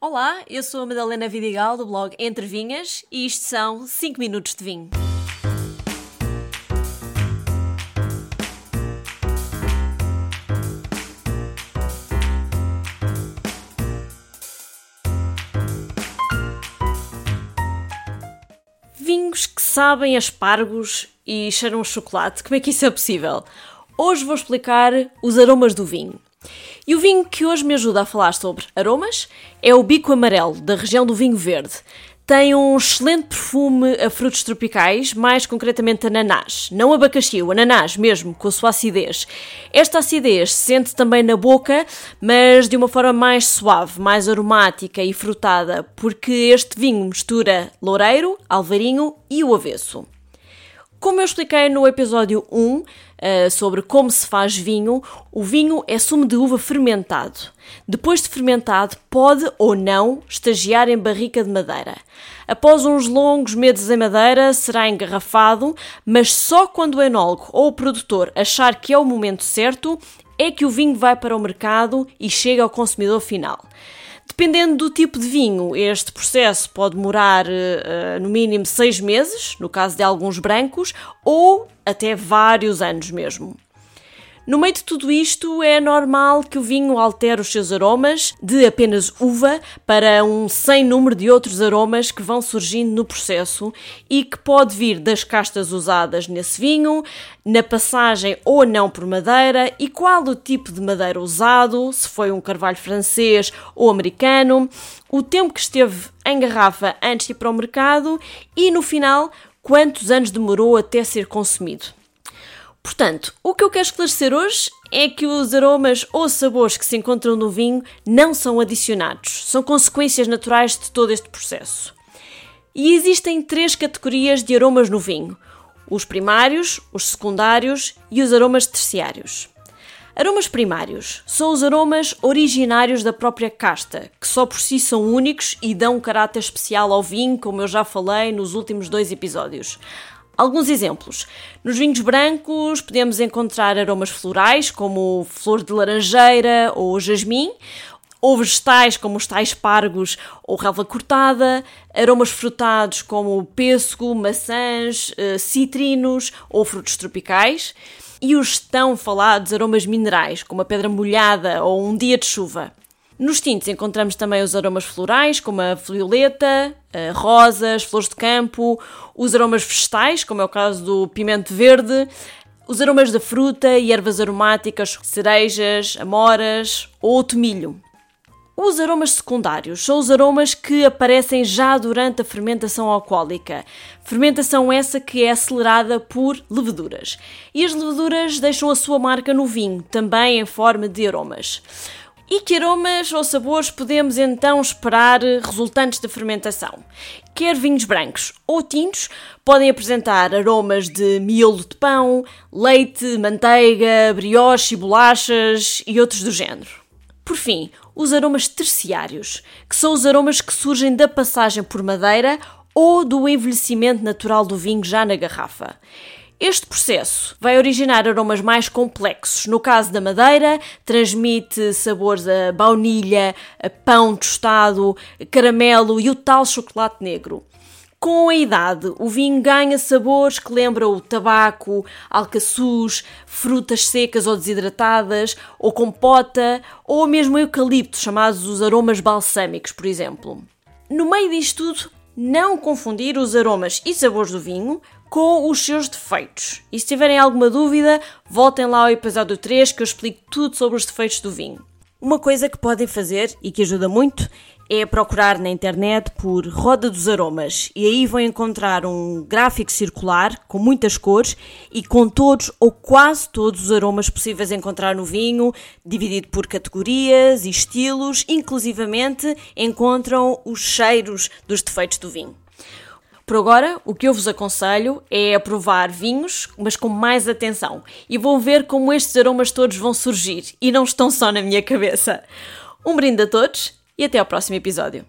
Olá, eu sou a Madalena Vidigal do blog Entre Vinhas e isto são 5 minutos de vinho. Vinhos que sabem aspargos e cheiram chocolate, como é que isso é possível? Hoje vou explicar os aromas do vinho. E o vinho que hoje me ajuda a falar sobre aromas é o Bico Amarelo, da região do Vinho Verde. Tem um excelente perfume a frutos tropicais, mais concretamente ananás. Não abacaxi, o ananás mesmo, com a sua acidez. Esta acidez se sente também na boca, mas de uma forma mais suave, mais aromática e frutada, porque este vinho mistura loureiro, alvarinho e o avesso. Como eu expliquei no episódio 1 uh, eh, sobre como se faz vinho, o vinho é sumo de uva fermentado. Depois de fermentado, pode ou não estagiar em barrica de madeira. Após uns longos meses em madeira, será engarrafado, mas só quando o enólogo ou o produtor achar que é o momento certo é que o vinho vai para o mercado e chega ao consumidor final. Dependendo do tipo de vinho, este processo pode demorar uh, no mínimo seis meses, no caso de alguns brancos, ou até vários anos mesmo. No meio de tudo isto, é normal que o vinho altere os seus aromas de apenas uva para um sem número de outros aromas que vão surgindo no processo e que pode vir das castas usadas nesse vinho, na passagem ou não por madeira e qual o tipo de madeira usado, se foi um carvalho francês ou americano, o tempo que esteve em garrafa antes de ir para o mercado e no final quantos anos demorou até ser consumido. Portanto, o que eu quero esclarecer hoje é que os aromas ou sabores que se encontram no vinho não são adicionados, são consequências naturais de todo este processo. E existem três categorias de aromas no vinho: os primários, os secundários e os aromas terciários. Aromas primários são os aromas originários da própria casta, que só por si são únicos e dão um caráter especial ao vinho, como eu já falei nos últimos dois episódios. Alguns exemplos. Nos vinhos brancos podemos encontrar aromas florais, como flor de laranjeira ou jasmim, ou vegetais como os tais pargos ou relva cortada, aromas frutados como pêssego, maçãs, eh, citrinos ou frutos tropicais, e os tão falados aromas minerais, como a pedra molhada ou um dia de chuva. Nos tintos encontramos também os aromas florais, como a violeta, a rosas, flores de campo, os aromas vegetais, como é o caso do pimento verde, os aromas da fruta e ervas aromáticas, cerejas, amoras ou tomilho. Os aromas secundários são os aromas que aparecem já durante a fermentação alcoólica. Fermentação essa que é acelerada por leveduras. E as leveduras deixam a sua marca no vinho, também em forma de aromas. E que aromas ou sabores podemos então esperar resultantes da fermentação? Quer vinhos brancos ou tintos, podem apresentar aromas de miolo de pão, leite, manteiga, brioche, bolachas e outros do género. Por fim, os aromas terciários, que são os aromas que surgem da passagem por madeira ou do envelhecimento natural do vinho já na garrafa. Este processo vai originar aromas mais complexos. No caso da madeira, transmite sabores a baunilha, a pão tostado, caramelo e o tal chocolate negro. Com a idade, o vinho ganha sabores que lembram o tabaco, alcaçuz, frutas secas ou desidratadas, ou compota, ou mesmo eucalipto, chamados os aromas balsâmicos, por exemplo. No meio disto tudo, não confundir os aromas e sabores do vinho com os seus defeitos. E se tiverem alguma dúvida, voltem lá ao episódio 3 que eu explico tudo sobre os defeitos do vinho. Uma coisa que podem fazer e que ajuda muito é procurar na internet por Roda dos Aromas e aí vão encontrar um gráfico circular com muitas cores e com todos ou quase todos os aromas possíveis encontrar no vinho, dividido por categorias e estilos, inclusivamente encontram os cheiros dos defeitos do vinho. Por agora, o que eu vos aconselho é provar vinhos, mas com mais atenção, e vão ver como estes aromas todos vão surgir e não estão só na minha cabeça. Um brinde a todos e até ao próximo episódio.